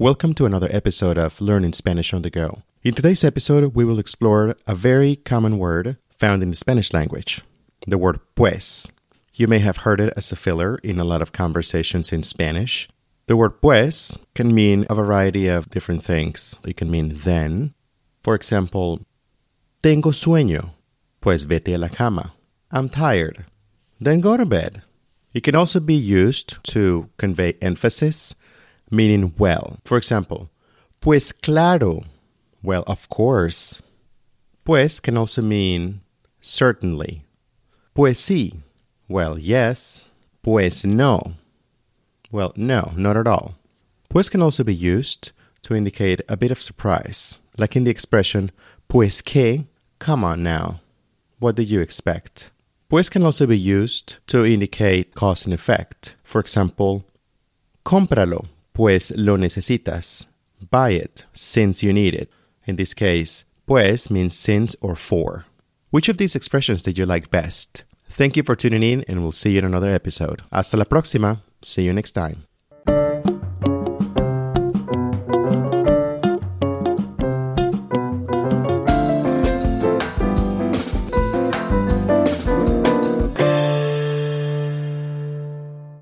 Welcome to another episode of Learning Spanish on the Go. In today's episode, we will explore a very common word found in the Spanish language the word pues. You may have heard it as a filler in a lot of conversations in Spanish. The word pues can mean a variety of different things. It can mean then. For example, tengo sueño, pues vete a la cama. I'm tired, then go to bed. It can also be used to convey emphasis, meaning well. For example, pues claro, well, of course. Pues can also mean certainly. Pues sí, well, yes. Pues no, well, no, not at all. Pues can also be used to indicate a bit of surprise, like in the expression, pues que, come on now. What did you expect? Pues can also be used to indicate cause and effect. For example, cómpralo, pues lo necesitas. Buy it, since you need it. In this case, pues means since or for. Which of these expressions did you like best? Thank you for tuning in, and we'll see you in another episode. Hasta la próxima. See you next time.